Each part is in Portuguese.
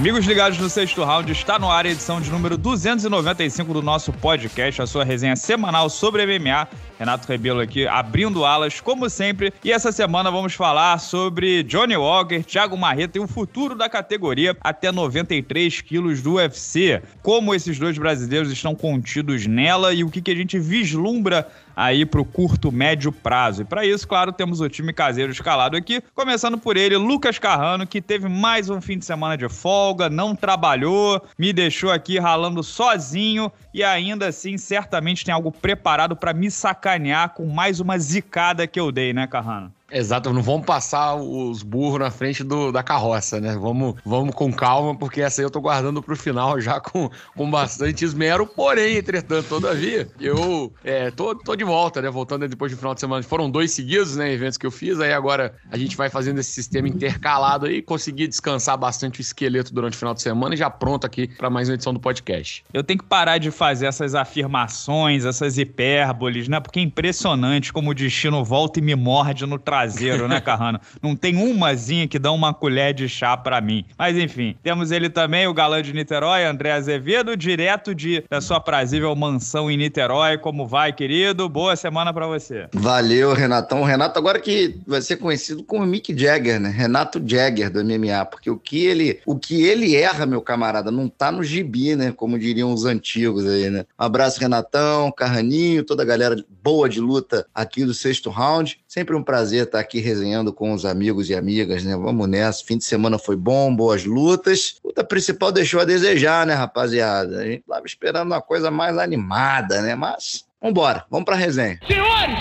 Amigos ligados no sexto round, está no ar a edição de número 295 do nosso podcast, a sua resenha semanal sobre MMA. Renato Rebelo aqui abrindo alas, como sempre. E essa semana vamos falar sobre Johnny Walker, Thiago Marreta e o futuro da categoria até 93 quilos do UFC. Como esses dois brasileiros estão contidos nela e o que, que a gente vislumbra aí para o curto, médio prazo. E para isso, claro, temos o time caseiro escalado aqui, começando por ele, Lucas Carrano, que teve mais um fim de semana de folga, não trabalhou, me deixou aqui ralando sozinho e ainda assim certamente tem algo preparado para me sacanear com mais uma zicada que eu dei, né, Carrano? Exato, não vamos passar os burros na frente do, da carroça, né? Vamos, vamos com calma, porque essa aí eu tô guardando pro final já com, com bastante esmero. Porém, entretanto, todavia, eu é, tô, tô de volta, né? Voltando depois do final de semana. Foram dois seguidos, né? Eventos que eu fiz. Aí agora a gente vai fazendo esse sistema intercalado aí. Consegui descansar bastante o esqueleto durante o final de semana e já pronto aqui para mais uma edição do podcast. Eu tenho que parar de fazer essas afirmações, essas hipérboles, né? Porque é impressionante como o destino volta e me morde no trabalho caseiro, né, Carrano? Não tem umazinha que dá uma colher de chá para mim. Mas enfim, temos ele também, o galã de Niterói, André Azevedo, direto de, da sua prazível mansão em Niterói. Como vai, querido? Boa semana para você. Valeu, Renatão. Renato agora que vai ser conhecido como Mick Jagger, né? Renato Jagger do MMA, porque o que ele, o que ele erra, meu camarada, não tá no gibi, né? Como diriam os antigos aí, né? Um abraço, Renatão, Carraninho, toda a galera boa de luta aqui do sexto round. Sempre um prazer estar aqui resenhando com os amigos e amigas, né? Vamos nessa. Fim de semana foi bom, boas lutas. Luta principal deixou a desejar, né, rapaziada? A gente tava esperando uma coisa mais animada, né? Mas vambora, vamos pra resenha. Senhores,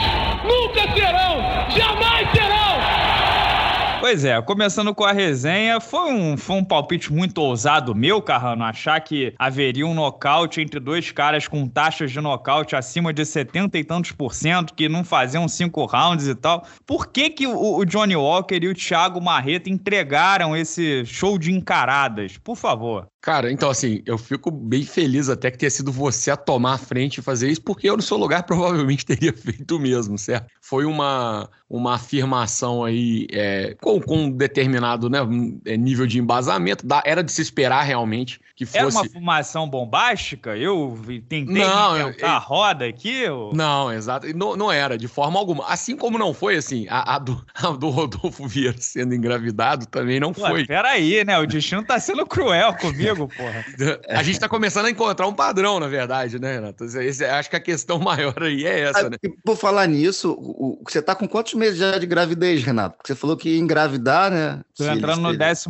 nunca serão, jamais Pois é, começando com a resenha, foi um, foi um palpite muito ousado meu, Carrano, achar que haveria um nocaute entre dois caras com taxas de nocaute acima de 70 e tantos por cento, que não faziam cinco rounds e tal. Por que, que o, o Johnny Walker e o Thiago Marreta entregaram esse show de encaradas? Por favor. Cara, então assim, eu fico bem feliz até que tenha sido você a tomar a frente e fazer isso, porque eu no seu lugar provavelmente teria feito o mesmo, certo? Foi uma, uma afirmação aí é, com, com um determinado né, é, nível de embasamento, da, era de se esperar realmente que fosse... Era uma afirmação bombástica? Eu tentei não, eu, a roda aqui? Ou... Não, exato, não, não era, de forma alguma. Assim como não foi, assim, a, a, do, a do Rodolfo Vieira sendo engravidado também não Pô, foi. Peraí, né, o destino tá sendo cruel comigo comigo, porra. A gente tá começando a encontrar um padrão, na verdade, né, Renato? Esse, acho que a questão maior aí é essa, ah, né? Por falar nisso, o, você tá com quantos meses já de gravidez, Renato? Porque você falou que ia engravidar, né? Tô Se entrando no 14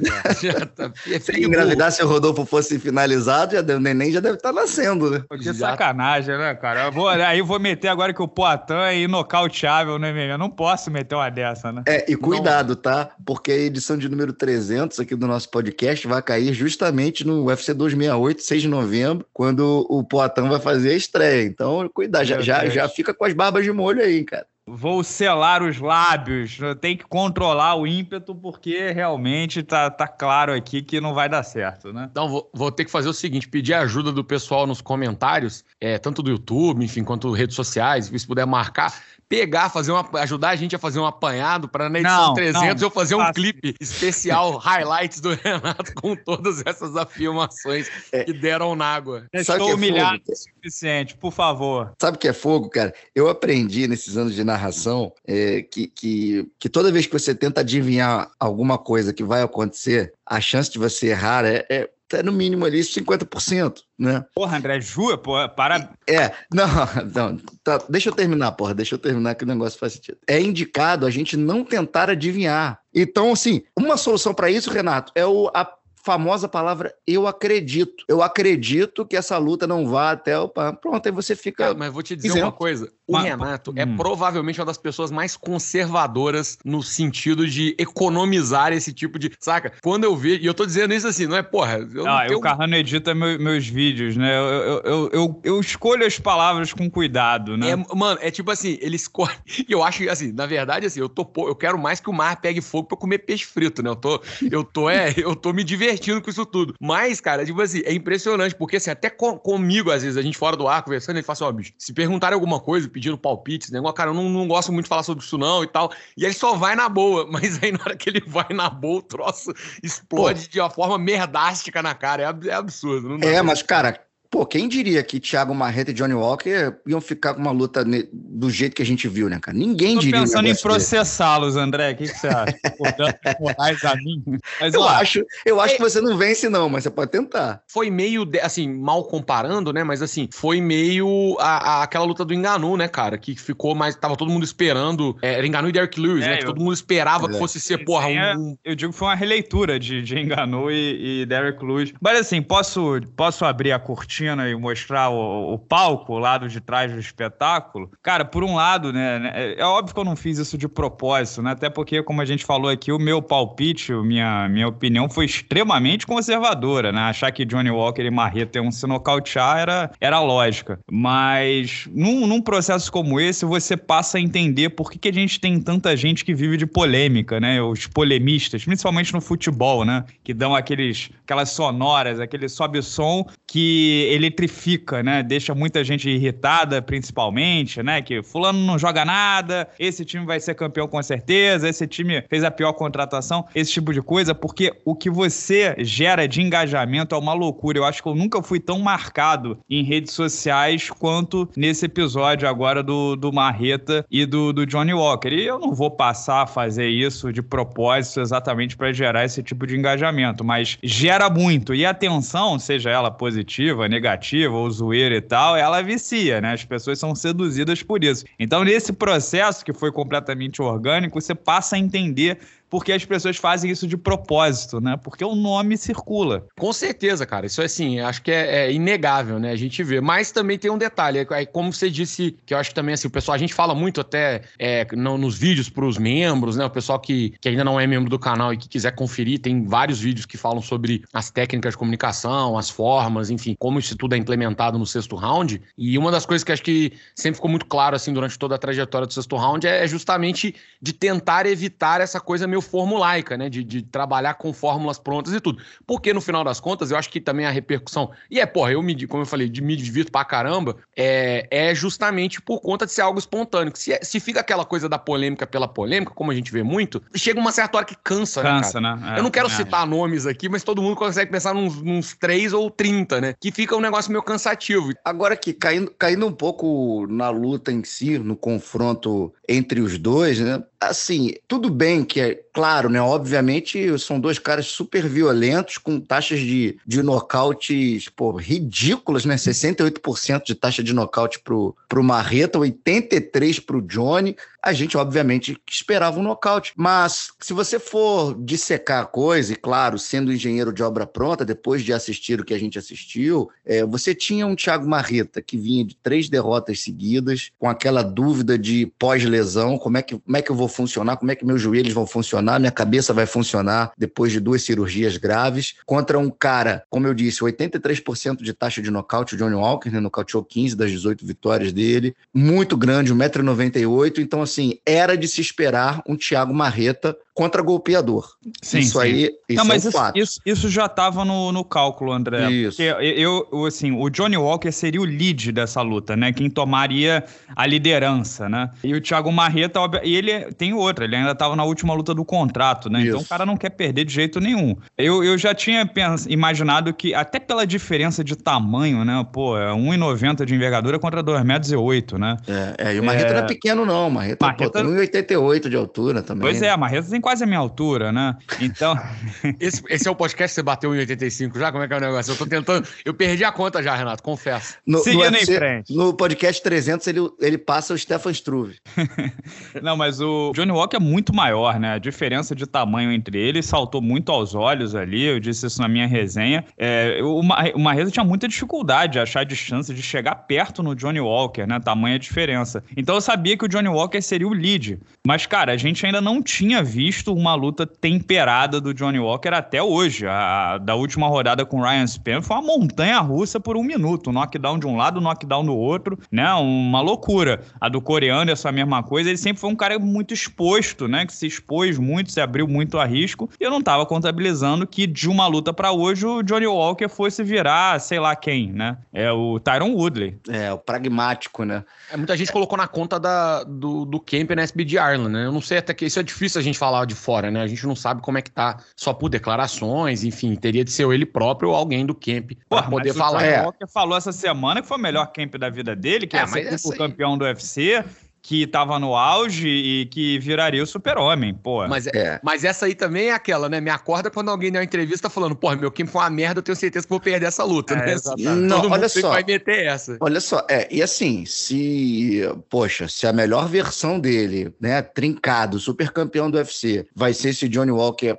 já. já tá, é Se engravidar, se o Rodolfo fosse finalizado, já, o neném já deve estar tá nascendo, né? Que já. sacanagem, né, cara? Eu vou, aí eu vou meter agora que o Poitin é inocauteável, né, meu? Eu não posso meter uma dessa, né? É, e cuidado, não. tá? Porque a edição de número 300 aqui do nosso podcast vai cair justamente no UFC 268, 6 de novembro, quando o Poatan vai fazer a estreia. Então, cuidado, já, já, já fica com as barbas de molho aí, cara. Vou selar os lábios, tem que controlar o ímpeto, porque realmente tá, tá claro aqui que não vai dar certo, né? Então, vou, vou ter que fazer o seguinte: pedir ajuda do pessoal nos comentários, é, tanto do YouTube, enfim, quanto redes sociais, se puder marcar pegar, fazer uma, ajudar a gente a fazer um apanhado para na edição não, 300 não, eu fazer um clipe especial, highlights do Renato com todas essas afirmações é. que deram na água. Estou é humilhado o suficiente, por favor. Sabe o que é fogo, cara? Eu aprendi nesses anos de narração é, que, que, que toda vez que você tenta adivinhar alguma coisa que vai acontecer, a chance de você errar é, é até no mínimo ali 50%, né? Porra, André, jura, porra, para... É, não, não, tá, deixa eu terminar, porra, deixa eu terminar que o negócio faz sentido. É indicado a gente não tentar adivinhar. Então, assim, uma solução para isso, Renato, é o, a famosa palavra eu acredito. Eu acredito que essa luta não vá até o. Pronto, aí você fica. mas vou te dizer isento. uma coisa: o mas, Renato é hum. é provavelmente uma das pessoas mais conservadoras no sentido de economizar esse tipo de. Saca? Quando eu vejo. E eu tô dizendo isso assim, não é porra. Eu ah, tenho... o Carrano edita meu, meus vídeos, né? Eu, eu, eu, eu, eu escolho as palavras com cuidado, né? É, mano, é tipo assim, ele escolhe. E eu acho, assim, na verdade, assim, eu tô. Eu quero mais que o mar pegue fogo pra comer peixe frito, né? Eu tô. Eu tô, é, eu tô me divertindo divertindo com isso tudo. Mas, cara, tipo assim, é impressionante, porque assim, até com, comigo, às vezes, a gente fora do ar conversando, ele fala assim, ó, oh, bicho, se perguntarem alguma coisa, pedindo palpites, né? Cara, eu não, não gosto muito de falar sobre isso não e tal. E ele só vai na boa, mas aí na hora que ele vai na boa, o troço explode Pô. de uma forma merdástica na cara. É, é absurdo. é, mas, cara, Pô, quem diria que Thiago Marreta e Johnny Walker iam ficar com uma luta do jeito que a gente viu, né, cara? Ninguém Tô diria. Tô pensando em processá-los, André. O que, que, você acha? Moraes a mim. Mas, eu ó, acho, eu acho é... que você não vence, não, mas você pode tentar. Foi meio, assim, mal comparando, né? Mas assim, foi meio a, a, aquela luta do Enganu, né, cara? Que ficou mais. Tava todo mundo esperando. É, era Enganu e Derek Lewis, é, né? Que eu... todo mundo esperava que é. fosse ser, porra, um. Eu digo que foi uma releitura de, de Enganu e, e Derek Lewis. Mas assim, posso, posso abrir a cortina e mostrar o, o, palco, o lado de trás do espetáculo, cara, por um lado, né, né, é, é óbvio que eu não fiz isso de propósito, né? Até porque, como a gente falou aqui, o meu palpite, minha, minha opinião foi extremamente conservadora, né? Achar que Johnny Walker e Marreta iam se nocautear era, era lógica. Mas num, num processo como esse, você passa a entender por que, que a gente tem tanta gente que vive de polêmica, né? Os polemistas, principalmente no futebol, né? Que dão aqueles, aquelas sonoras, aquele sobe-som que eletrifica, né? Deixa muita gente irritada, principalmente, né? Que fulano não joga nada, esse time vai ser campeão com certeza, esse time fez a pior contratação, esse tipo de coisa, porque o que você gera de engajamento é uma loucura. Eu acho que eu nunca fui tão marcado em redes sociais quanto nesse episódio agora do, do Marreta e do, do Johnny Walker. E eu não vou passar a fazer isso de propósito exatamente para gerar esse tipo de engajamento, mas gera muito. E a atenção, seja ela positiva, negativa, ou zoeira e tal, ela vicia, né? As pessoas são seduzidas por isso. Então, nesse processo que foi completamente orgânico, você passa a entender porque as pessoas fazem isso de propósito, né? Porque o nome circula. Com certeza, cara. Isso é assim, acho que é, é inegável, né? A gente vê. Mas também tem um detalhe, é, como você disse, que eu acho que também assim, o pessoal, a gente fala muito até é, no, nos vídeos para os membros, né? O pessoal que, que ainda não é membro do canal e que quiser conferir, tem vários vídeos que falam sobre as técnicas de comunicação, as formas, enfim, como isso tudo é implementado no sexto round. E uma das coisas que acho que sempre ficou muito claro, assim, durante toda a trajetória do sexto round é justamente de tentar evitar essa coisa meio formulaica, né? De, de trabalhar com fórmulas prontas e tudo. Porque no final das contas, eu acho que também a repercussão. E é, porra, eu me, como eu falei, de, me divirto pra caramba, é, é justamente por conta de ser algo espontâneo. Se, é, se fica aquela coisa da polêmica pela polêmica, como a gente vê muito, chega uma certa hora que cansa, né, cansa né? né? É, eu não quero citar nomes aqui, mas todo mundo consegue pensar nos, nos 3 ou 30, né? Que fica um negócio meio cansativo. Agora que caindo, caindo um pouco na luta em si, no confronto entre os dois, né? Assim, tudo bem que é claro, né? Obviamente são dois caras super violentos com taxas de, de nocautes, pô, ridículas, né? 68% de taxa de nocaute pro, pro Marreta, 83 pro Johnny. A gente, obviamente, esperava um nocaute. Mas se você for dissecar a coisa, e claro, sendo engenheiro de obra pronta, depois de assistir o que a gente assistiu, é, você tinha um Thiago Marreta que vinha de três derrotas seguidas, com aquela dúvida de pós-lesão, como, é que, como é que eu vou funcionar, como é que meus joelhos vão funcionar, minha cabeça vai funcionar depois de duas cirurgias graves, contra um cara, como eu disse, 83% de taxa de nocaute, o Johnny Walker, né, nocauteou 15 das 18 vitórias dele, muito grande, 1,98m, então assim, era de se esperar um Thiago Marreta contra golpeador. Sim, isso sim. aí isso Não, mas é um isso, fato. Isso, isso já estava no, no cálculo, André. Isso. Porque eu, eu, assim, o Johnny Walker seria o lead dessa luta, né? Quem tomaria a liderança, né? E o Thiago Marreta, e ele tem outra, ele ainda estava na última luta do contrato, né? Então, isso. Então o cara não quer perder de jeito nenhum. Eu, eu já tinha pens, imaginado que, até pela diferença de tamanho, né? Pô, é 1,90 de envergadura contra 2,08 metros né? É, é, e o Marreta é... não é pequeno, não. O Marreta, Marreta... Pô, tem 1,88 de altura também. Pois é, a Marreta tem quase a minha altura, né? Então. esse, esse, é o podcast que você bateu em 85 já? Como é que é o negócio? Eu tô tentando. Eu perdi a conta já, Renato, confesso. No, Seguindo no, em frente. No podcast 300, ele, ele passa o Stefan Struve. Não, mas o Johnny Walker é muito maior, né? A diferença de tamanho entre eles saltou muito aos olhos ali. Eu disse isso na minha resenha. É, o, o Marreza tinha muita dificuldade de achar de chance de chegar perto no Johnny Walker, né? Tamanha diferença. Então eu sabia que o Johnny Walker seria o lead. Mas, cara, a gente ainda não tinha visto uma luta temperada do Johnny Walker até hoje. A, da última rodada com o Ryan Spann foi uma montanha russa por um minuto. Um knockdown de um lado, knockdown do outro, né? Uma loucura. A do coreano é a mesma coisa. Ele sempre foi um cara muito exposto, né? Que se expôs muito, se abriu muito a risco. E eu não tava contabilizando que de uma luta para hoje o Johnny Walker fosse virar, sei lá quem, né? É o Tyron Woodley. É, o pragmático, né? É, muita gente colocou na conta da, do, do Camp na SBD Ireland, né? Eu não sei até que isso é difícil a gente falar de fora, né? A gente não sabe como é que tá só por declarações, enfim, teria de ser ele próprio ou alguém do Camp para poder falar. O Johnny Walker falou essa semana que foi o melhor camp da vida dele, que é, é ser campeão do UFC que tava no auge e que viraria o super-homem, pô. Mas, é. mas essa aí também é aquela, né? Me acorda quando alguém dá uma entrevista falando, porra, meu Kim foi uma merda, eu tenho certeza que vou perder essa luta, é, né? Não, Todo olha só. vai meter essa. Olha só, é, e assim, se, poxa, se a melhor versão dele, né, trincado, super campeão do UFC, vai ser esse Johnny Walker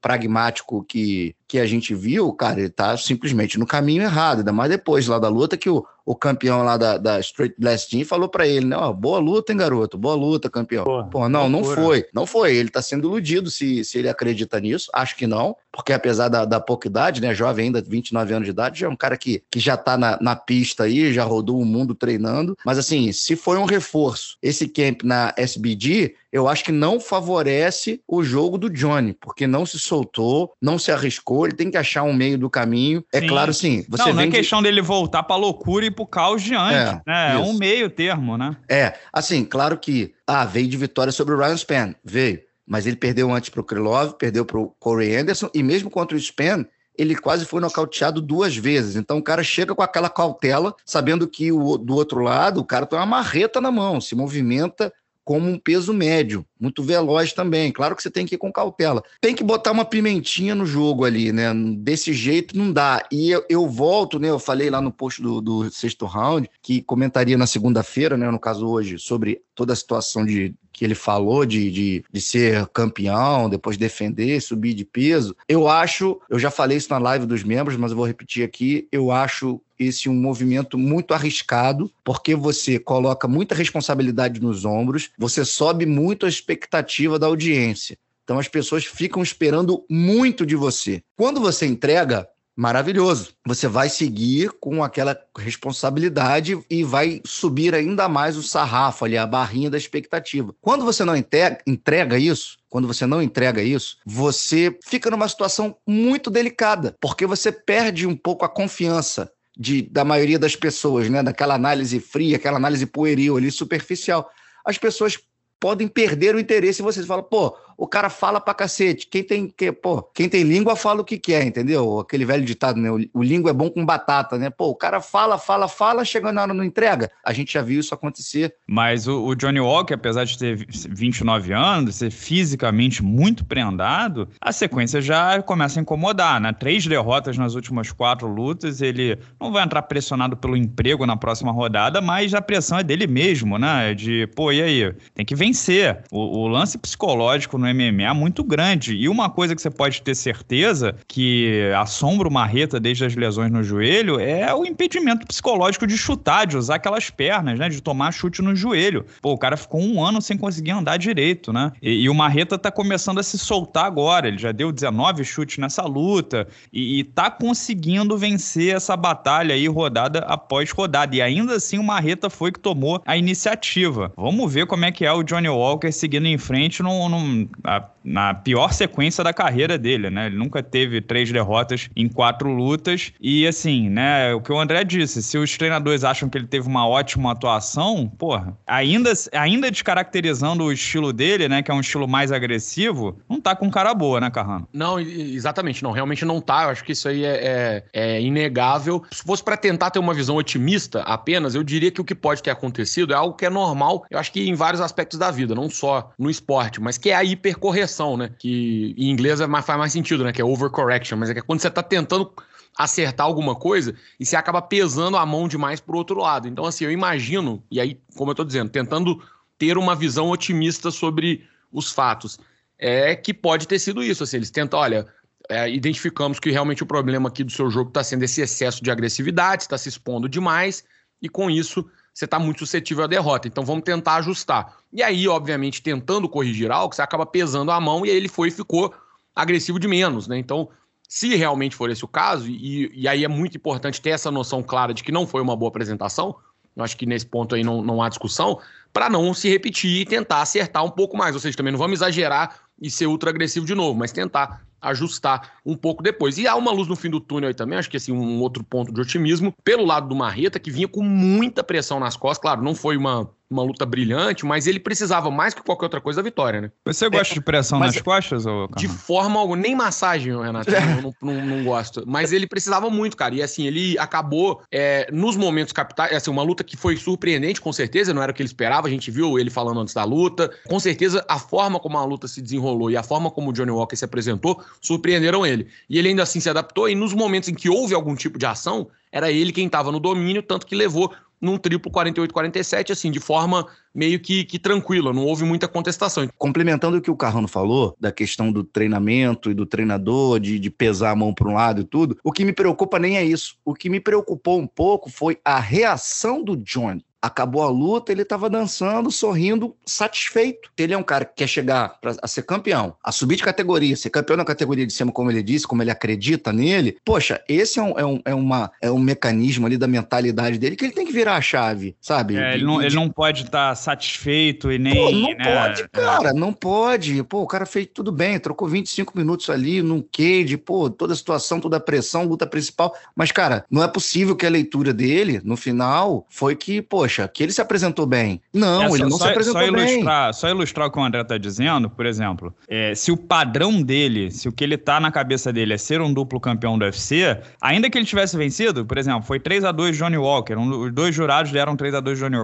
pragmático que que a gente viu, cara, ele tá simplesmente no caminho errado, ainda mais depois lá da luta que o, o campeão lá da, da Straight Blast Team falou para ele, né, ó, boa luta, hein, garoto, boa luta, campeão. Pô, Pô não, não foi, não foi, ele tá sendo iludido se, se ele acredita nisso, acho que não, porque apesar da, da pouca idade, né, jovem ainda, 29 anos de idade, já é um cara que, que já tá na, na pista aí, já rodou o mundo treinando, mas assim, se foi um reforço, esse camp na SBD, eu acho que não favorece o jogo do Johnny, porque não se soltou, não se arriscou, ele tem que achar um meio do caminho. É sim. claro, sim. Você não, não é questão de... dele voltar pra loucura e pro caos de antes, é, né? É um meio termo, né? É, assim, claro que, ah, veio de vitória sobre o Ryan Spann, veio. Mas ele perdeu antes pro Krylov, perdeu pro Corey Anderson, e mesmo contra o Spann, ele quase foi nocauteado duas vezes. Então o cara chega com aquela cautela, sabendo que o, do outro lado o cara tem uma marreta na mão, se movimenta como um peso médio, muito veloz também. Claro que você tem que ir com cautela. Tem que botar uma pimentinha no jogo ali, né? Desse jeito não dá. E eu, eu volto, né? Eu falei lá no post do, do sexto round, que comentaria na segunda-feira, né? No caso hoje, sobre toda a situação de, que ele falou de, de, de, ser campeão, depois defender, subir de peso. Eu acho, eu já falei isso na live dos membros, mas eu vou repetir aqui, eu acho esse um movimento muito arriscado, porque você coloca muita responsabilidade nos ombros, você sobe muito a expectativa da audiência. Então as pessoas ficam esperando muito de você. Quando você entrega, maravilhoso. Você vai seguir com aquela responsabilidade e vai subir ainda mais o sarrafo ali, a barrinha da expectativa. Quando você não entrega isso, quando você não entrega isso, você fica numa situação muito delicada, porque você perde um pouco a confiança de, da maioria das pessoas, né? Daquela análise fria, aquela análise pueril ali, superficial. As pessoas podem perder o interesse e você fala, pô, o cara fala pra cacete. Quem tem, que, pô, quem tem língua fala o que quer, entendeu? Aquele velho ditado, né? O, o língua é bom com batata, né? Pô, o cara fala, fala, fala, chegando na hora não entrega. A gente já viu isso acontecer. Mas o, o Johnny Walker, apesar de ter 29 anos, ser fisicamente muito prendado, a sequência já começa a incomodar, né? Três derrotas nas últimas quatro lutas, ele não vai entrar pressionado pelo emprego na próxima rodada, mas a pressão é dele mesmo, né? De, pô, e aí? Tem que vencer. O, o lance psicológico no MMA muito grande. E uma coisa que você pode ter certeza que assombra o Marreta desde as lesões no joelho é o impedimento psicológico de chutar, de usar aquelas pernas, né? De tomar chute no joelho. Pô, o cara ficou um ano sem conseguir andar direito, né? E, e o Marreta tá começando a se soltar agora. Ele já deu 19 chutes nessa luta e, e tá conseguindo vencer essa batalha aí rodada após rodada. E ainda assim o Marreta foi que tomou a iniciativa. Vamos ver como é que é o Johnny Walker seguindo em frente num, num a, na pior sequência da carreira dele, né? Ele nunca teve três derrotas em quatro lutas. E assim, né? O que o André disse, se os treinadores acham que ele teve uma ótima atuação, porra, ainda, ainda descaracterizando o estilo dele, né? Que é um estilo mais agressivo, não tá com cara boa, né, Carrano? Não, exatamente, não. Realmente não tá. Eu acho que isso aí é, é, é inegável. Se fosse para tentar ter uma visão otimista apenas, eu diria que o que pode ter acontecido é algo que é normal, eu acho que em vários aspectos da vida, não só no esporte, mas que é a hipercorreção, né? Que em inglês é mais, faz mais sentido, né? Que é overcorrection, mas é que é quando você tá tentando acertar alguma coisa e você acaba pesando a mão demais pro outro lado. Então, assim, eu imagino, e aí, como eu tô dizendo, tentando ter uma visão otimista sobre os fatos, é que pode ter sido isso. Assim, eles tentam, olha, é, identificamos que realmente o problema aqui do seu jogo está sendo esse excesso de agressividade, está se expondo demais, e com isso você está muito suscetível à derrota. Então vamos tentar ajustar. E aí, obviamente, tentando corrigir algo, você acaba pesando a mão e aí ele foi e ficou agressivo de menos, né? Então, se realmente for esse o caso, e, e aí é muito importante ter essa noção clara de que não foi uma boa apresentação, eu acho que nesse ponto aí não, não há discussão, para não se repetir e tentar acertar um pouco mais. Ou seja, também não vamos exagerar e ser ultra agressivo de novo, mas tentar ajustar um pouco depois. E há uma luz no fim do túnel aí também, acho que assim, um outro ponto de otimismo, pelo lado do Marreta, que vinha com muita pressão nas costas, claro, não foi uma uma luta brilhante, mas ele precisava mais que qualquer outra coisa da vitória, né? Você gosta é, de pressão nas costas? Ou, de forma alguma, nem massagem, Renato, eu não, não, não, gosto. Mas ele precisava muito, cara. E assim, ele acabou é, nos momentos capitais, assim, uma luta que foi surpreendente, com certeza, não era o que ele esperava, a gente viu ele falando antes da luta. Com certeza, a forma como a luta se desenrolou e a forma como o Johnny Walker se apresentou surpreenderam ele. E ele ainda assim se adaptou, e nos momentos em que houve algum tipo de ação, era ele quem estava no domínio, tanto que levou num triplo 48-47, assim, de forma meio que, que tranquila, não houve muita contestação. Complementando o que o Carrano falou, da questão do treinamento e do treinador, de, de pesar a mão para um lado e tudo, o que me preocupa nem é isso. O que me preocupou um pouco foi a reação do Johnny. Acabou a luta, ele estava dançando, sorrindo, satisfeito. Ele é um cara que quer chegar pra, a ser campeão, a subir de categoria, ser campeão na categoria de cima, como ele disse, como ele acredita nele. Poxa, esse é um, é um, é uma, é um mecanismo ali da mentalidade dele que ele tem que virar a chave, sabe? É, ele, não, ele não pode estar tá satisfeito e nem. Pô, não né? pode, cara, não pode. Pô, o cara fez tudo bem, trocou 25 minutos ali num cage, pô, toda a situação, toda a pressão, luta principal. Mas, cara, não é possível que a leitura dele, no final, foi que, poxa, poxa, que ele se apresentou bem. Não, é, ele não só, se apresentou só ilustrar, bem. Só ilustrar o que o André está dizendo, por exemplo, é, se o padrão dele, se o que ele tá na cabeça dele é ser um duplo campeão do UFC, ainda que ele tivesse vencido, por exemplo, foi 3 a 2 Johnny Walker, um, os dois jurados deram 3 a 2 Johnny,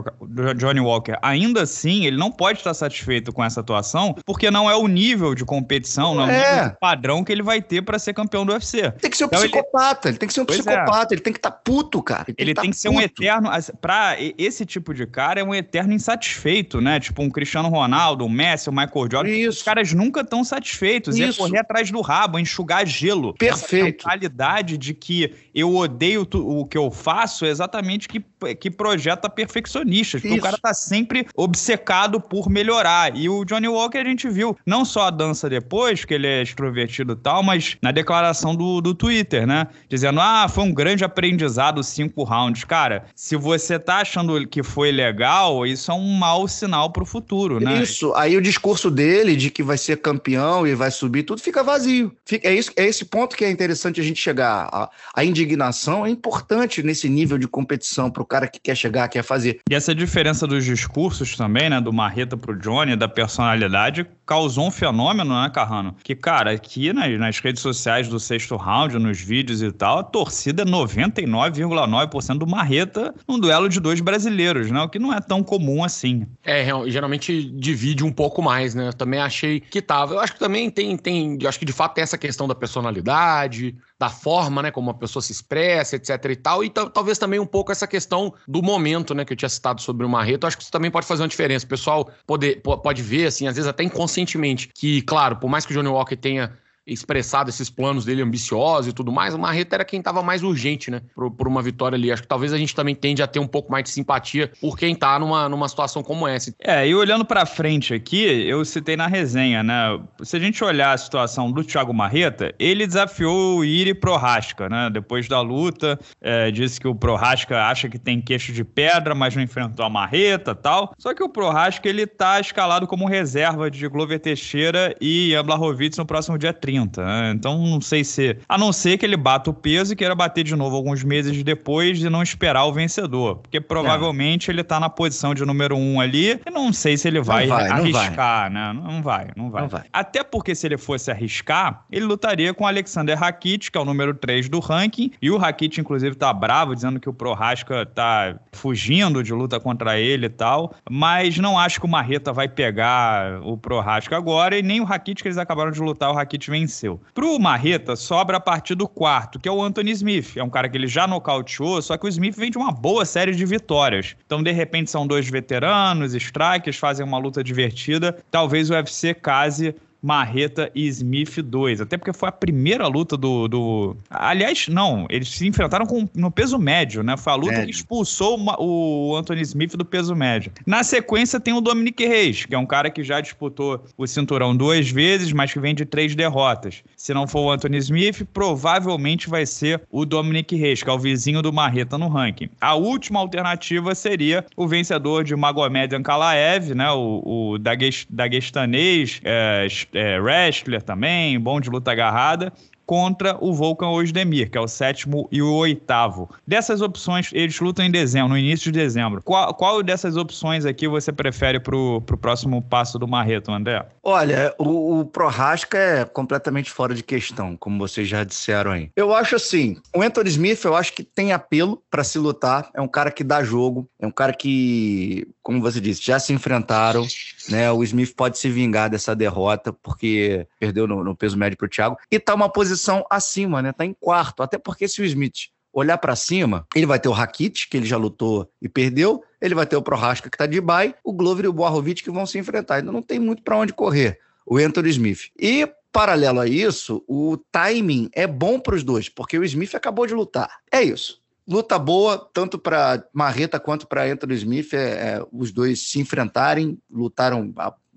Johnny Walker. Ainda assim, ele não pode estar satisfeito com essa atuação, porque não é o nível de competição, não é, é. o padrão que ele vai ter para ser campeão do UFC. Tem que ser um então, psicopata, ele... ele... tem que ser um pois é. psicopata, é. ele tem que estar tá puto, cara. Ele tem, ele que, tem que ser um eterno. Pra esse esse tipo de cara é um eterno insatisfeito, né? Tipo um Cristiano Ronaldo, um Messi, um Michael Jordan. Isso. Os caras nunca estão satisfeitos. Isso. É correr atrás do rabo, enxugar gelo. Perfeito. A mentalidade de que eu odeio o que eu faço é exatamente que, que projeta perfeccionistas. Porque o cara tá sempre obcecado por melhorar. E o Johnny Walker a gente viu não só a dança depois, que ele é extrovertido e tal, mas na declaração do, do Twitter, né? Dizendo, ah, foi um grande aprendizado cinco rounds. Cara, se você tá achando que foi legal, isso é um mau sinal para o futuro, né? Isso. Aí o discurso dele de que vai ser campeão e vai subir, tudo fica vazio. Fica, é, isso, é esse ponto que é interessante a gente chegar. A, a indignação é importante nesse nível de competição para o cara que quer chegar, quer fazer. E essa diferença dos discursos também, né? Do Marreta pro Johnny, da personalidade, causou um fenômeno, né, Carrano? Que, cara, aqui nas, nas redes sociais do sexto round, nos vídeos e tal, a torcida é 99,9% do Marreta num duelo de dois brasileiros né? O que não é tão comum assim. É, geralmente divide um pouco mais, né? Eu também achei que tava. Eu acho que também tem, tem. Eu acho que de fato tem essa questão da personalidade, da forma, né? Como a pessoa se expressa, etc e tal. E talvez também um pouco essa questão do momento, né? Que eu tinha citado sobre o Marreto. Acho que isso também pode fazer uma diferença. O pessoal pode, pode ver, assim, às vezes até inconscientemente, que, claro, por mais que o Johnny Walker tenha expressado esses planos dele ambiciosos e tudo mais, o Marreta era quem estava mais urgente, né? Por, por, uma vitória ali. Acho que talvez a gente também tende a ter um pouco mais de simpatia por quem tá numa, numa situação como essa. É, e olhando para frente aqui, eu citei na resenha, né? Se a gente olhar a situação do Thiago Marreta, ele desafiou o Iri Prohaska, né? Depois da luta, é, disse que o Prohaska acha que tem queixo de pedra, mas não enfrentou a Marreta tal. Só que o Prohaska, ele tá escalado como reserva de Glover Teixeira e Ian Blachowicz no próximo dia 30. Né? Então não sei se. A não ser que ele bata o peso e queira bater de novo alguns meses depois e não esperar o vencedor. Porque provavelmente é. ele tá na posição de número um ali. E não sei se ele vai, vai arriscar, não vai. né? Não vai, não vai, não vai. Até porque se ele fosse arriscar, ele lutaria com o Alexander Rakit, que é o número 3 do ranking. E o Rakit, inclusive, tá bravo, dizendo que o Prohaska tá fugindo de luta contra ele e tal. Mas não acho que o Marreta vai pegar o Prohaska agora. E nem o Rakit que eles acabaram de lutar, o Rakit vem venceu. Pro Marreta, sobra a partir do quarto, que é o Anthony Smith. É um cara que ele já nocauteou, só que o Smith vem de uma boa série de vitórias. Então, de repente, são dois veteranos, strikers, fazem uma luta divertida. Talvez o UFC case Marreta e Smith 2. Até porque foi a primeira luta do. do... Aliás, não, eles se enfrentaram com, no peso médio, né? Foi a luta que expulsou o Anthony Smith do peso médio. Na sequência tem o Dominic Reis, que é um cara que já disputou o cinturão duas vezes, mas que vem de três derrotas. Se não for o Anthony Smith, provavelmente vai ser o Dominic Reis, que é o vizinho do Marreta no ranking. A última alternativa seria o vencedor de Magomed Ankalaev, né? O, o daguestanês, é, é, wrestler também, bom de luta agarrada contra o Volkan Ozdemir, que é o sétimo e o oitavo. Dessas opções, eles lutam em dezembro, no início de dezembro. Qual, qual dessas opções aqui você prefere para o próximo passo do Marreto, André? Olha, o, o Prorasca é completamente fora de questão, como vocês já disseram aí. Eu acho assim, o Anthony Smith, eu acho que tem apelo para se lutar, é um cara que dá jogo, é um cara que, como você disse, já se enfrentaram, né? O Smith pode se vingar dessa derrota, porque perdeu no, no peso médio para o Thiago, e tá uma posição acima, né? Tá em quarto. Até porque se o Smith olhar para cima, ele vai ter o Rakit, que ele já lutou e perdeu, ele vai ter o Prohaska, que tá de bye, o Glover e o Boarovic que vão se enfrentar. Ainda não tem muito para onde correr, o Anthony Smith. E paralelo a isso, o timing é bom para os dois, porque o Smith acabou de lutar. É isso. Luta boa, tanto para Marreta quanto para Anthony Smith, é, é, os dois se enfrentarem, lutaram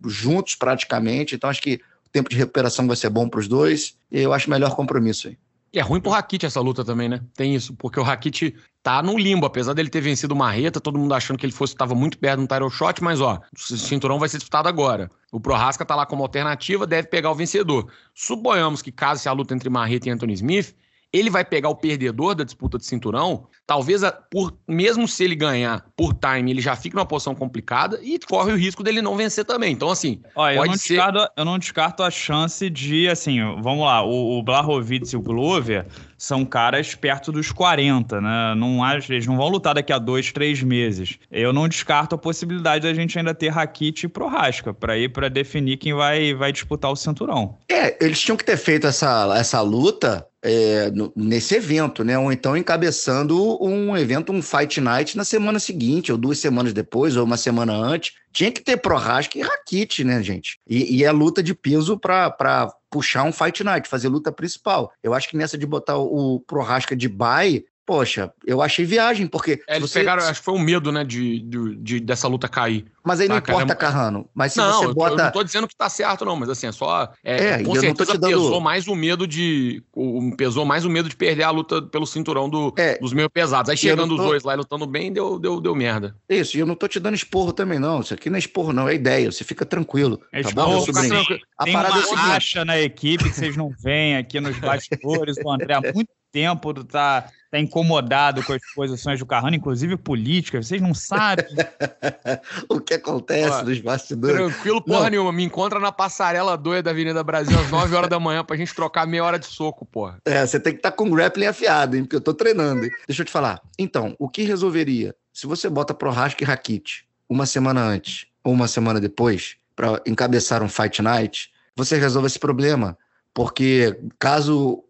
juntos praticamente, então acho que tempo de recuperação vai ser bom para os dois. E eu acho melhor compromisso aí. E é ruim pro Rakit essa luta também, né? Tem isso, porque o Rakit tá no limbo, apesar dele ter vencido o Marreta, todo mundo achando que ele fosse estava muito perto no title shot, mas ó, o cinturão vai ser disputado agora. O Prohaska tá lá como alternativa, deve pegar o vencedor. Suponhamos que caso a luta entre Marreta e Anthony Smith, ele vai pegar o perdedor da disputa de cinturão, talvez por mesmo se ele ganhar por time, ele já fica numa posição complicada e corre o risco dele não vencer também. Então, assim, Olha, pode eu não ser... Descarto, eu não descarto a chance de, assim, vamos lá, o, o Blahovic e o Glover são caras perto dos 40, né? Não acho, eles não vão lutar daqui a dois, três meses. Eu não descarto a possibilidade da gente ainda ter Rakit e Prohaska para ir para definir quem vai, vai disputar o cinturão. É, eles tinham que ter feito essa, essa luta é, nesse evento, né? Ou então encabeçando um evento, um Fight Night na semana seguinte, ou duas semanas depois, ou uma semana antes. Tinha que ter Prohaska e Rakit, né, gente? E, e é luta de peso para puxar um Fight Night, fazer luta principal. Eu acho que nessa de botar o Prohaska de bye, Poxa, eu achei viagem, porque. É, eles você... pegaram, acho que foi um medo, né, de, de, de dessa luta cair. Mas aí tá, não importa, Carrano. Mas se não, você bota. Eu não tô dizendo que tá certo, não, mas assim, é só. É, é com certeza dando... pesou mais o medo de. O, pesou mais o medo de perder a luta pelo cinturão do, é, dos meio pesados. Aí chegando tô... os dois lá lutando bem, deu, deu, deu merda. Isso, e eu não tô te dando esporro também, não. Isso aqui não é esporro, não, é ideia. Você fica tranquilo. É tá esporro, bom, meu sobrinho? A Tem parada uma é racha na equipe que vocês não veem aqui nos bastidores. o André há muito tempo tá, tá incomodado com as posições do Carrano, inclusive políticas. Vocês não sabem. o que acontece Ó, nos bastidores. Tranquilo, porra não. nenhuma. Me encontra na passarela doida da Avenida Brasil às 9 horas da manhã pra gente trocar meia hora de soco, porra. É, você tem que estar tá com o grappling afiado, hein? Porque eu tô treinando. Hein? Deixa eu te falar. Então, o que resolveria? Se você bota Prohaska e Rakit uma semana antes ou uma semana depois para encabeçar um Fight Night, você resolve esse problema. Porque caso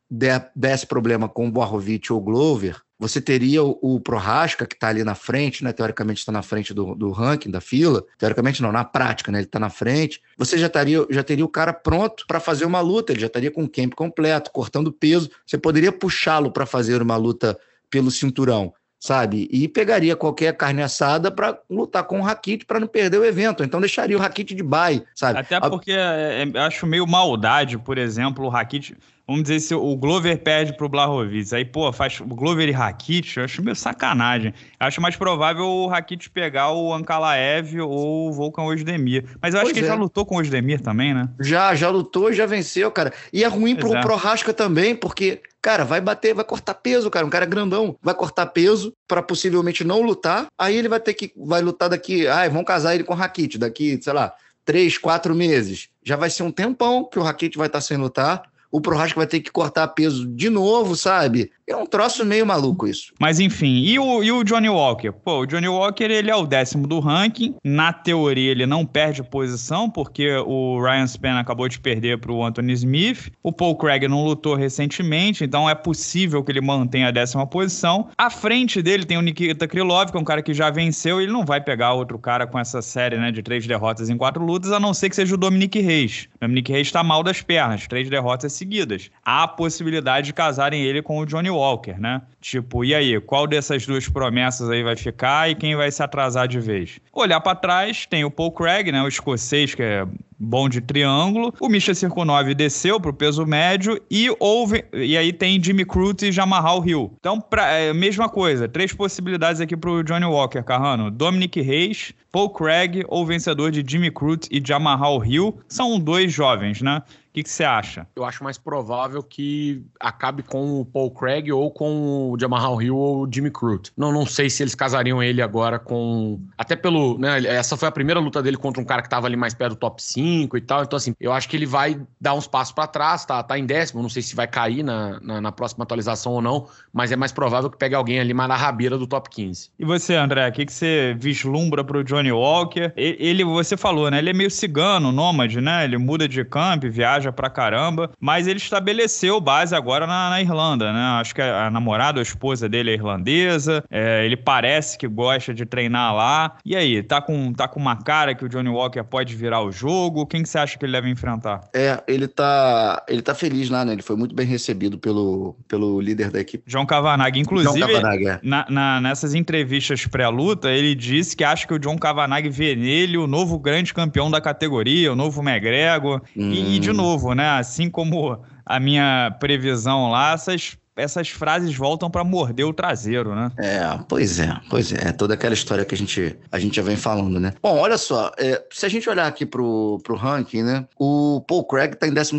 desse problema com o Boarovic ou o Glover, você teria o, o Prohaska, que está ali na frente, né? teoricamente está na frente do, do ranking, da fila. Teoricamente não, na prática, né? ele está na frente. Você já, taria, já teria o cara pronto para fazer uma luta, ele já estaria com o camp completo, cortando peso. Você poderia puxá-lo para fazer uma luta pelo cinturão sabe? E pegaria qualquer carne assada para lutar com o Rakit para não perder o evento. Então deixaria o Rakit de bye, sabe? Até porque é, é, acho meio maldade, por exemplo, o Rakit. Vamos dizer se o Glover perde pro Blahovic. Aí, pô, faz o Glover e Rakit, eu acho meio sacanagem. Acho mais provável o Rakit pegar o Ankalaev ou o Volkan Ozdemir. Mas eu acho pois que é. ele já lutou com o Ozdemir também, né? Já, já lutou e já venceu, cara. E é ruim pois pro é. Prohaska também, porque Cara, vai bater, vai cortar peso, cara. Um cara grandão vai cortar peso para possivelmente não lutar. Aí ele vai ter que. Vai lutar daqui. Ai, vão casar ele com o Rakit daqui, sei lá, três, quatro meses. Já vai ser um tempão que o Rakit vai estar sem lutar. O Prohaska vai ter que cortar peso de novo, sabe? É um troço meio maluco isso. Mas enfim, e o, e o Johnny Walker? Pô, o Johnny Walker, ele é o décimo do ranking. Na teoria, ele não perde posição, porque o Ryan Spann acabou de perder para o Anthony Smith. O Paul Craig não lutou recentemente, então é possível que ele mantenha a décima posição. À frente dele tem o Nikita Krylov, que é um cara que já venceu, e ele não vai pegar outro cara com essa série né, de três derrotas em quatro lutas, a não ser que seja o Dominic Reis. O Dominic Reis está mal das pernas, três derrotas seguidas. Há a possibilidade de casarem ele com o Johnny Walker, né? Tipo, e aí, qual dessas duas promessas aí vai ficar e quem vai se atrasar de vez? Olhar para trás, tem o Paul Craig, né, o escocês que é bom de triângulo. O Misha Cirkunov desceu pro peso médio e houve e aí tem Jimmy Crute e Jamarral Hill. Então, pra, é, mesma coisa, três possibilidades aqui pro Johnny Walker, Carrano. Dominic Reis, Paul Craig ou vencedor de Jimmy Crute e Jamarral Hill. São dois jovens, né? O que você acha? Eu acho mais provável que acabe com o Paul Craig ou com o Jamarral Hill ou o Jimmy Crute. Não, não sei se eles casariam ele agora com. Até pelo. Né, essa foi a primeira luta dele contra um cara que tava ali mais perto do top 5 e tal. Então, assim, eu acho que ele vai dar uns passos para trás, tá, tá em décimo. Não sei se vai cair na, na, na, próxima atualização ou não, mas é mais provável que pegue alguém ali mais na rabeira do top 15. E você, André, o que, que você vislumbra pro Johnny Walker? Ele, você falou, né? Ele é meio cigano, nômade, né? Ele muda de campo, viaja viaja pra caramba, mas ele estabeleceu base agora na, na Irlanda, né? Acho que a, a, namorada, a esposa dele é irlandesa, é, ele parece que gosta de treinar lá. E aí, tá com, tá com uma cara que o Johnny Walker pode virar o jogo? Quem que você acha que ele deve enfrentar? É, ele tá, ele tá feliz lá, né? Ele foi muito bem recebido pelo, pelo líder da equipe. João Cavanagh, inclusive, Cavanagh, é. na, na, nessas entrevistas pré-luta, ele disse que acha que o John Cavanagh vê nele o novo grande campeão da categoria, o novo McGregor. Hum. E, e, de novo, novo, né? Assim como a minha previsão lá, essas essas frases voltam para morder o traseiro, né? É, pois é, pois é. é. Toda aquela história que a gente, a gente já vem falando, né? Bom, olha só, é, se a gente olhar aqui pro, pro ranking, né? O Paul Craig tá em 12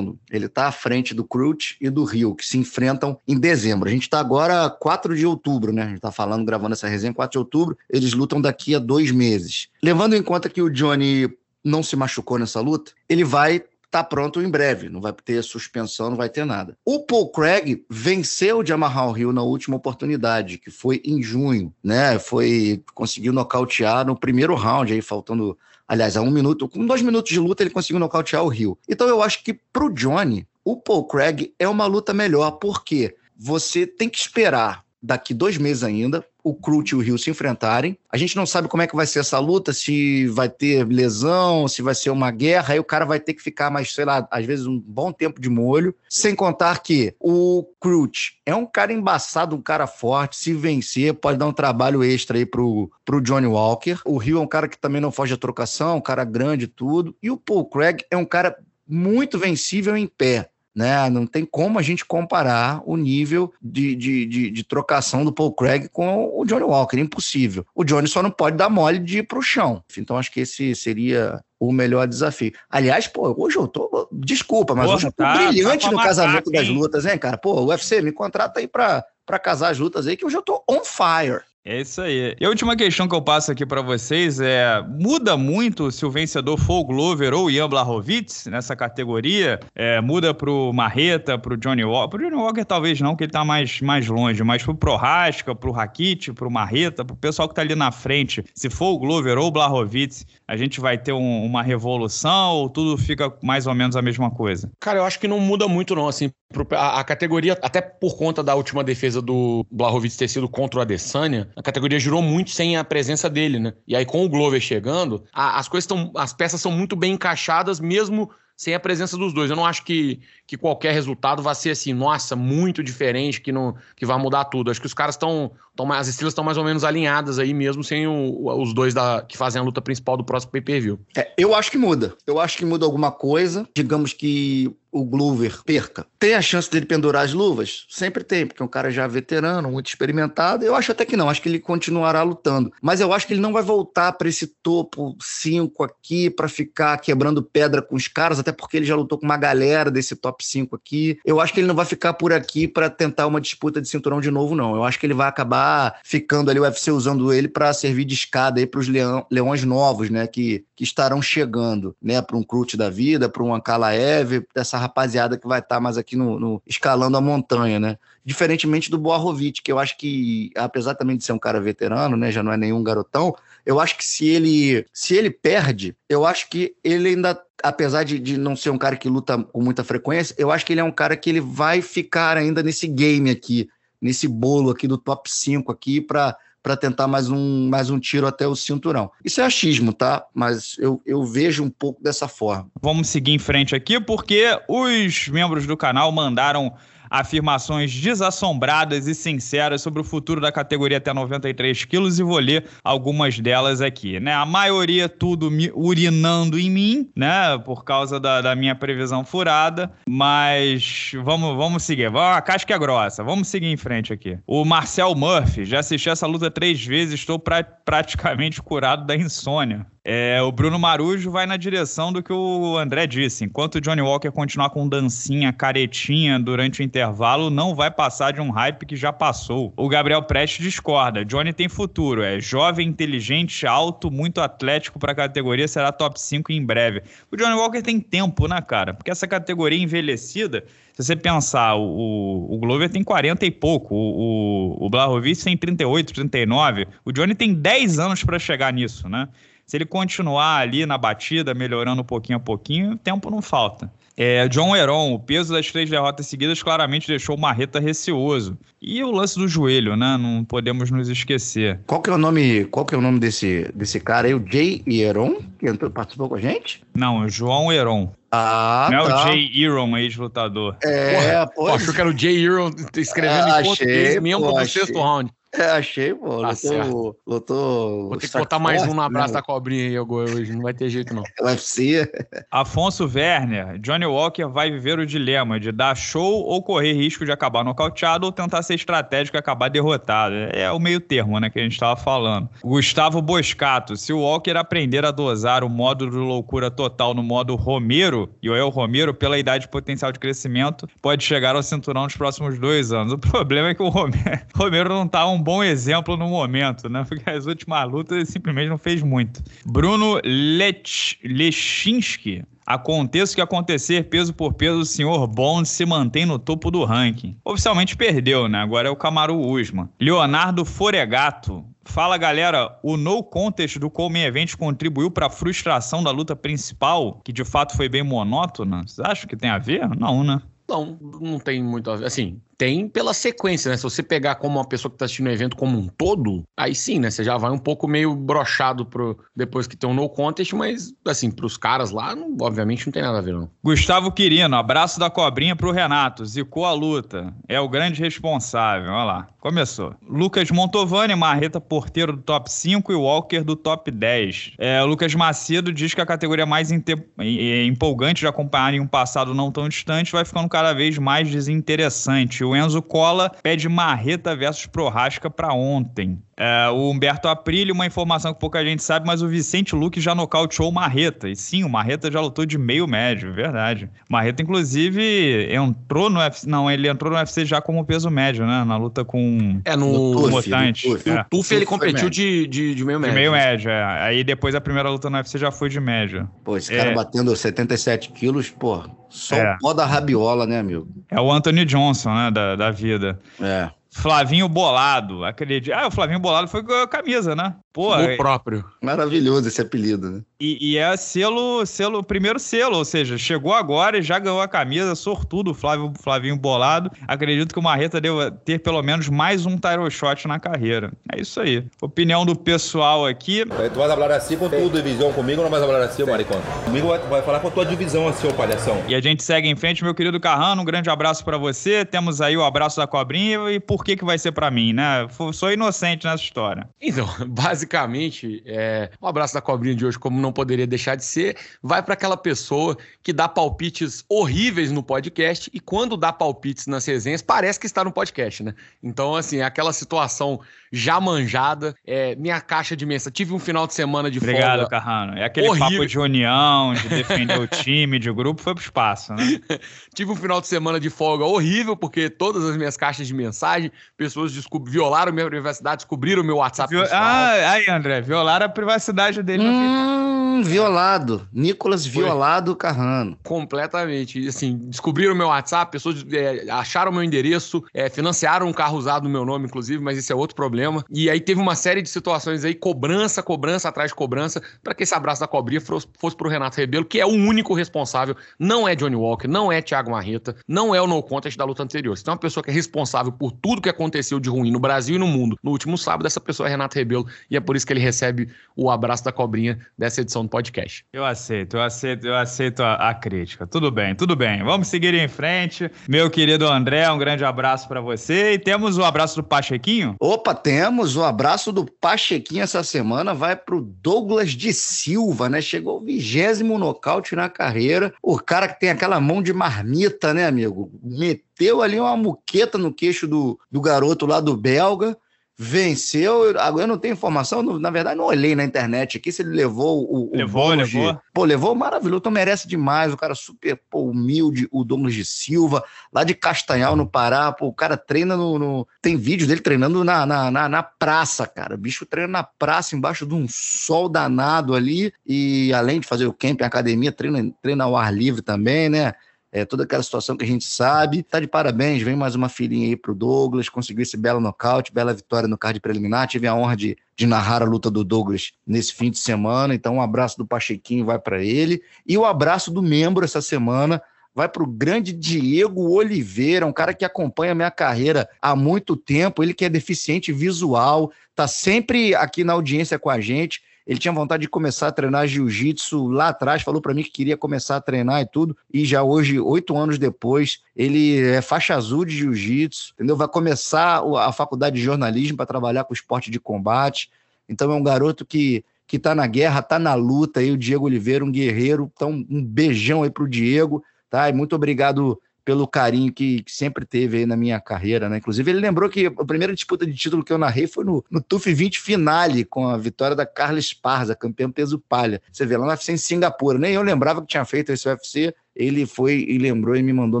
Ele tá à frente do Crute e do Rio, que se enfrentam em dezembro. A gente tá agora 4 de outubro, né? A gente tá falando, gravando essa resenha 4 de outubro. Eles lutam daqui a dois meses. Levando em conta que o Johnny não se machucou nessa luta, ele vai tá pronto em breve. Não vai ter suspensão, não vai ter nada. O Paul Craig venceu o Jamarral Hill na última oportunidade, que foi em junho, né? Foi conseguiu nocautear no primeiro round, aí faltando, aliás, a um minuto, com dois minutos de luta ele conseguiu nocautear o Hill. Então eu acho que pro Johnny, o Paul Craig é uma luta melhor, porque você tem que esperar daqui dois meses ainda, o Crute e o Rio se enfrentarem. A gente não sabe como é que vai ser essa luta, se vai ter lesão, se vai ser uma guerra, aí o cara vai ter que ficar mais, sei lá, às vezes um bom tempo de molho. Sem contar que o Crute é um cara embaçado, um cara forte, se vencer, pode dar um trabalho extra aí pro, pro Johnny Walker. O Rio é um cara que também não foge à trocação, um cara grande e tudo. E o Paul Craig é um cara muito vencível em pé. Né? Não tem como a gente comparar o nível de, de, de, de, trocação do Paul Craig com o Johnny Walker, impossível. O Johnny só não pode dar mole de ir pro chão. Então acho que esse seria o melhor desafio. Aliás, pô, hoje eu tô. Desculpa, mas Porra, hoje eu tô tá, brilhante tá no casamento das lutas, hein, cara? Pô, UFC, me contrata aí pra, pra casar as lutas aí, que hoje eu tô on fire. É isso aí. E a última questão que eu passo aqui para vocês é: muda muito se o vencedor for o Glover ou o Ian Blachowicz nessa categoria? É, muda pro Marreta, pro Johnny Walker? Pro Johnny Walker talvez não, que ele tá mais, mais longe, mas pro Prohaska, pro Rakit, pro Marreta, pro pessoal que tá ali na frente, se for o Glover ou o Blachowicz, a gente vai ter um, uma revolução ou tudo fica mais ou menos a mesma coisa? Cara, eu acho que não muda muito não, assim, a, a categoria, até por conta da última defesa do Blachowicz ter sido contra o Adesanya, a categoria girou muito sem a presença dele, né? E aí com o Glover chegando, a, as coisas estão, as peças são muito bem encaixadas, mesmo sem a presença dos dois. Eu não acho que, que qualquer resultado vai ser assim, nossa, muito diferente, que não que vai mudar tudo. Acho que os caras estão, as estrelas estão mais ou menos alinhadas aí mesmo sem o, os dois da, que fazem a luta principal do próximo pay-per-view. É, eu acho que muda. Eu acho que muda alguma coisa. Digamos que o Glover perca. Tem a chance dele pendurar as luvas? Sempre tem, porque é um cara já veterano, muito experimentado. Eu acho até que não, acho que ele continuará lutando. Mas eu acho que ele não vai voltar para esse topo 5 aqui para ficar quebrando pedra com os caras, até porque ele já lutou com uma galera desse top 5 aqui. Eu acho que ele não vai ficar por aqui para tentar uma disputa de cinturão de novo, não. Eu acho que ele vai acabar ficando ali, o UFC usando ele para servir de escada aí para os leão, leões novos, né, que, que estarão chegando, né, para um Crute da vida, para um Ankalaev, dessa rapaziada que vai estar tá mais aqui no, no, escalando a montanha, né? Diferentemente do Boarovic, que eu acho que, apesar também de ser um cara veterano, né? Já não é nenhum garotão, eu acho que se ele se ele perde, eu acho que ele ainda apesar de, de não ser um cara que luta com muita frequência, eu acho que ele é um cara que ele vai ficar ainda nesse game aqui, nesse bolo aqui do top 5 aqui para para tentar mais um, mais um tiro até o cinturão. Isso é achismo, tá? Mas eu, eu vejo um pouco dessa forma. Vamos seguir em frente aqui, porque os membros do canal mandaram afirmações desassombradas e sinceras sobre o futuro da categoria até 93 quilos e vou ler algumas delas aqui, né? A maioria tudo urinando em mim, né? Por causa da, da minha previsão furada, mas vamos, vamos seguir. Vamos, a casca é grossa, vamos seguir em frente aqui. O Marcel Murphy, já assisti essa luta três vezes, estou pra, praticamente curado da insônia. É, o Bruno Marujo vai na direção do que o André disse. Enquanto o Johnny Walker continuar com dancinha, caretinha durante o intervalo, não vai passar de um hype que já passou. O Gabriel Prestes discorda. Johnny tem futuro. É jovem, inteligente, alto, muito atlético para a categoria, será top 5 em breve. O Johnny Walker tem tempo, né, cara? Porque essa categoria envelhecida, se você pensar, o, o Glover tem 40 e pouco, o, o, o Blahovic tem 38, 39. O Johnny tem 10 anos para chegar nisso, né? Se ele continuar ali na batida, melhorando pouquinho a pouquinho, tempo não falta. É, John Heron, o peso das três derrotas seguidas claramente deixou o Marreta receoso. E o lance do joelho, né? Não podemos nos esquecer. Qual que é o nome, qual que é o nome desse, desse cara aí? O Jay Heron, que entrou, participou com a gente? Não, é o João Heron. Ah, Não tá. é o Jay Heron, ex-lutador. É, pô. Achou que era o Jay Heron escrevendo É, em português mesmo pô, achei. sexto round. É, achei, pô. Tá lutou, certo. lutou. Vou ter que botar mais um no abraço né? da cobrinha aí agora hoje, não vai ter jeito não. UFC. Afonso Werner, Johnny Walker vai viver o dilema de dar show ou correr risco de acabar nocauteado ou tentar ser estratégico e acabar derrotado. É o meio termo, né, que a gente estava falando. Gustavo Boscato, se o Walker aprender a dosar o modo de loucura total no modo Romero, e o El Romero, pela idade e potencial de crescimento, pode chegar ao cinturão nos próximos dois anos. O problema é que o Romero, Romero não tá um bom exemplo no momento, né? Porque as últimas lutas ele simplesmente não fez muito. Bruno Lech, Lechinski. Aconteça o que acontecer, peso por peso, o senhor Bond se mantém no topo do ranking. Oficialmente perdeu, né? Agora é o Camaro Usman. Leonardo Foregato. Fala galera, o no contest do Come Event contribuiu para a frustração da luta principal, que de fato foi bem monótona? Vocês acham que tem a ver? Não, né? Não, não tem muito a ver. Assim, tem pela sequência, né? Se você pegar como uma pessoa que tá assistindo o evento como um todo, aí sim, né? Você já vai um pouco meio brochado pro, depois que tem um no contest, mas, assim, pros caras lá, não- obviamente não tem nada a ver, não. Gustavo Quirino, abraço da cobrinha pro Renato. Zicou a luta. É o grande responsável. Olha lá. Começou. Lucas Montovani, marreta porteiro do top 5 e Walker do top 10. É, Lucas Macedo diz que a categoria mais empolgante de acompanhar em um passado não tão distante vai ficando cada vez mais desinteressante. Enzo Cola pede marreta versus Prorasca para ontem. É, o Humberto Aprilio, uma informação que pouca gente sabe, mas o Vicente Luque já nocauteou o Marreta. E sim, o Marreta já lutou de meio médio, verdade. O Marreta, inclusive, entrou no UFC. Não, ele entrou no UFC já como peso médio, né? Na luta com É, No no, Tuf, no Mutante. no Tuf. É, Tuf ele competiu de, de, de meio de médio. meio médio, é. Aí depois a primeira luta no UFC já foi de médio. Pô, esse É. cara batendo 77 quilos, pô, só É. o pó da rabiola, né, amigo? É o Anthony Johnson, né? Da, da vida. É. Flavinho Bolado, acredito. Ah, o Flavinho Bolado foi com a camisa, né? Pô, O próprio. Maravilhoso esse apelido, né? E, e é selo, selo, primeiro selo, ou seja, chegou agora e já ganhou a camisa, sortudo, Flávio, Flavinho Bolado. Acredito que o Marreta deva ter pelo menos mais um title shot na carreira. É isso aí. Opinião do pessoal aqui. Tu vas hablar assim com tua divisão comigo ou não vais falar assim, maricão? Comigo vai, vai falar com tua divisão assim, ô palhação. E a gente segue em frente, meu querido Carrano. Um grande abraço pra você. Temos aí o abraço da cobrinha. E por que que vai ser pra mim, né? Sou inocente nessa história. Então, basicamente, é, o abraço da cobrinha de hoje, como não poderia deixar de ser, vai para aquela pessoa que dá palpites horríveis no podcast e quando dá palpites nas resenhas, parece que está no podcast, né? Então, assim, é aquela situação já manjada, é, minha caixa de mensagem. Tive um final de semana de Obrigado, folga. Carrano. É aquele Horrível. papo de união, de defender o time, de grupo, foi pro espaço, né? Tive um final de semana de folga horrível, porque todas as minhas caixas de mensagem, pessoas violaram minha privacidade, descobriram meu WhatsApp Viol-. Ah, aí, André, violaram a privacidade dele. Hum, Hum, violado. Nicolas Violado Carrano. Completamente. Assim, descobriram meu WhatsApp, pessoas é, acharam meu endereço, é, financiaram um carro usado no meu nome, inclusive, mas isso é outro problema. E aí teve uma série de situações aí, cobrança, cobrança atrás de cobrança, para que esse abraço da cobrinha fosse, fosse pro Renato Rebelo, que é o único responsável. Não é Johnny Walker, não é Thiago Marreta, não é o no contest da luta anterior. Se tem uma pessoa que é responsável por tudo que aconteceu de ruim no Brasil e no mundo no último sábado, essa pessoa é Renato Rebelo, e é por isso que ele recebe o abraço da cobrinha dessa edição do podcast. Eu aceito, eu aceito, eu aceito a, a crítica. Tudo bem, tudo bem. Vamos seguir em frente. Meu querido André, um grande abraço para você. E temos o abraço do Pachequinho? Opa, temos o abraço do Pachequinho essa semana. Vai pro Douglas de Silva, né? Chegou o vigésimo nocaute na carreira. O cara que tem aquela mão de marmita, né, amigo? Meteu ali uma muqueta no queixo do, do garoto lá do belga venceu. Agora eu não tenho informação, na verdade, não olhei na internet aqui se ele levou o. Levou, levou. De... Pô, levou maravilhoso, então merece demais. O cara super pô, humilde, o Douglas de Silva, lá de Castanhal, no Pará. Pô, o cara treina no. no... Tem vídeo dele treinando na, na, na, na, praça, cara. O bicho treina na praça, embaixo de um sol danado ali. E além de fazer o camping, academia, treina, treina ao ar livre também, né? É, toda aquela situação que a gente sabe. Tá de parabéns, vem mais uma filhinha aí pro Douglas, conseguiu esse belo nocaute, bela vitória no card preliminar. Tive a honra de, de narrar a luta do Douglas nesse fim de semana, então um abraço do Pachequinho vai para ele. E o abraço do membro essa semana vai para o grande Diego Oliveira, um cara que acompanha minha carreira há muito tempo, ele que é deficiente visual, tá sempre aqui na audiência com a gente. Ele tinha vontade de começar a treinar jiu-jitsu lá atrás, falou para mim que queria começar a treinar e tudo. E já hoje, oito anos depois, ele é faixa azul de jiu-jitsu, entendeu? Vai começar a faculdade de jornalismo para trabalhar com esporte de combate. Então é um garoto que que tá na guerra, tá na luta aí, o Diego Oliveira, um guerreiro. Então, um beijão aí pro Diego, tá? E muito obrigado pelo carinho que, sempre teve aí na minha carreira, né? Inclusive, ele lembrou que a primeira disputa de título que eu narrei foi no, no TUF 20 finale, com a vitória da Carla Esparza, campeã peso palha. Você vê lá no UFC em Singapura. Nem eu lembrava que tinha feito esse UFC. Ele foi e lembrou e me mandou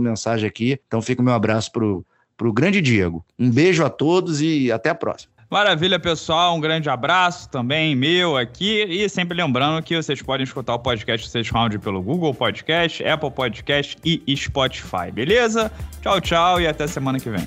mensagem aqui. Então fica o meu abraço pro, pro grande Diego. Um beijo a todos e até a próxima. Maravilha, pessoal. Um grande abraço também meu aqui. E sempre lembrando que vocês podem escutar o podcast Stage Round pelo Google Podcast, Apple Podcast e Spotify. Beleza? Tchau, tchau e até semana que vem.